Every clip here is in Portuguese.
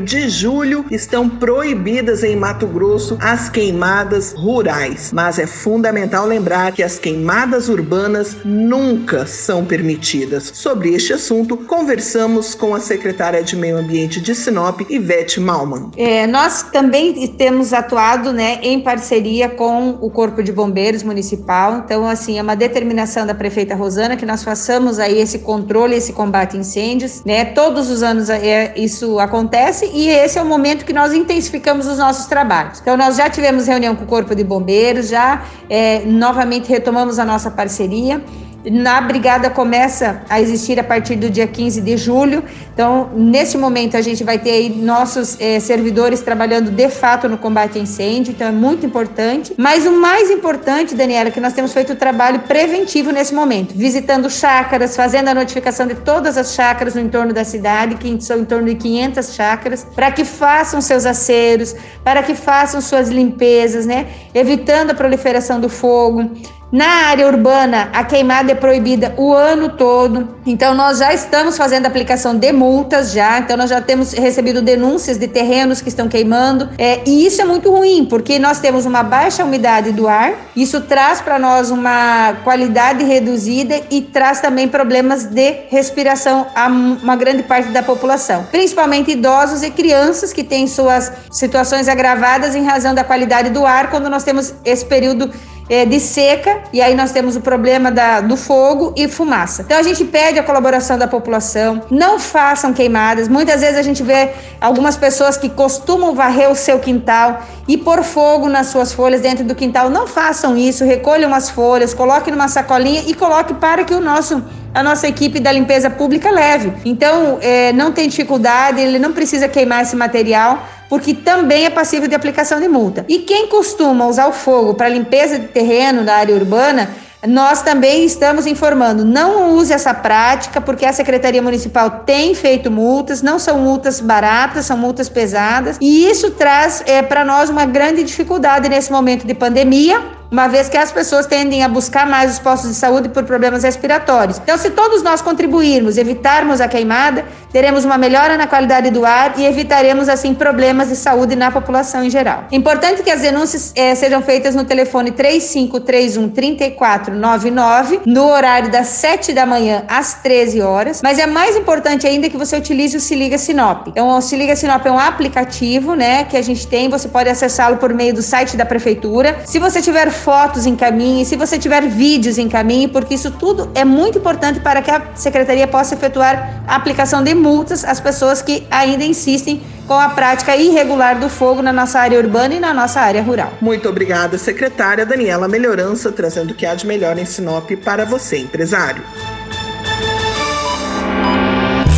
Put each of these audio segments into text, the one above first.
de julho, estão proibidas em Mato Grosso as queimadas rurais. Mas é fundamental lembrar que as queimadas urbanas nunca são permitidas. Sobre este assunto, conversamos com a secretária de Meio Ambiente de Sinop, Ivete Malman. É, nós também temos atuado né, em parceria com o Corpo de Bombeiros Municipal. Então, assim, é uma determinação da prefeita Rosana que nós façamos aí esse controle, esse combate a incêndios. Né? Todos os anos é, isso acontece acontece e esse é o momento que nós intensificamos os nossos trabalhos. Então, nós já tivemos reunião com o Corpo de Bombeiros, já é, novamente retomamos a nossa parceria na brigada começa a existir a partir do dia 15 de julho. Então, nesse momento, a gente vai ter nossos eh, servidores trabalhando de fato no combate a incêndio, então é muito importante. Mas o mais importante, Daniela, é que nós temos feito o trabalho preventivo nesse momento, visitando chácaras, fazendo a notificação de todas as chácaras no entorno da cidade, que são em torno de 500 chácaras, para que façam seus aceros, para que façam suas limpezas, né? Evitando a proliferação do fogo. Na área urbana, a queimada é proibida o ano todo. Então, nós já estamos fazendo aplicação de multas já. Então, nós já temos recebido denúncias de terrenos que estão queimando. É, e isso é muito ruim, porque nós temos uma baixa umidade do ar. Isso traz para nós uma qualidade reduzida e traz também problemas de respiração a uma grande parte da população, principalmente idosos e crianças que têm suas situações agravadas em razão da qualidade do ar quando nós temos esse período é, de seca, e aí nós temos o problema da, do fogo e fumaça. Então a gente pede a colaboração da população, não façam queimadas. Muitas vezes a gente vê algumas pessoas que costumam varrer o seu quintal e pôr fogo nas suas folhas dentro do quintal. Não façam isso, recolham as folhas, coloquem numa sacolinha e coloque para que o nosso a nossa equipe da limpeza pública leve. Então, é, não tem dificuldade, ele não precisa queimar esse material porque também é passível de aplicação de multa. E quem costuma usar o fogo para limpeza de terreno na área urbana, nós também estamos informando, não use essa prática, porque a Secretaria Municipal tem feito multas, não são multas baratas, são multas pesadas, e isso traz é, para nós uma grande dificuldade nesse momento de pandemia, uma vez que as pessoas tendem a buscar mais os postos de saúde por problemas respiratórios. Então, se todos nós contribuirmos, evitarmos a queimada, teremos uma melhora na qualidade do ar e evitaremos, assim, problemas de saúde na população em geral. Importante que as denúncias eh, sejam feitas no telefone 3531 3499, no horário das 7 da manhã às 13 horas, mas é mais importante ainda que você utilize o Se Liga Sinop. Então, o Se Liga Sinop é um aplicativo, né, que a gente tem, você pode acessá-lo por meio do site da prefeitura. Se você tiver fotos encaminhe, se você tiver vídeos encaminhe, porque isso tudo é muito importante para que a secretaria possa efetuar a aplicação de multas às pessoas que ainda insistem com a prática irregular do fogo na nossa área urbana e na nossa área rural. Muito obrigada, secretária Daniela Melhorança, trazendo o que há de melhor em Sinop para você, empresário.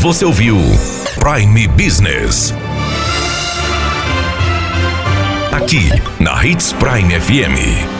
Você ouviu Prime Business. Aqui, na Hits Prime FM.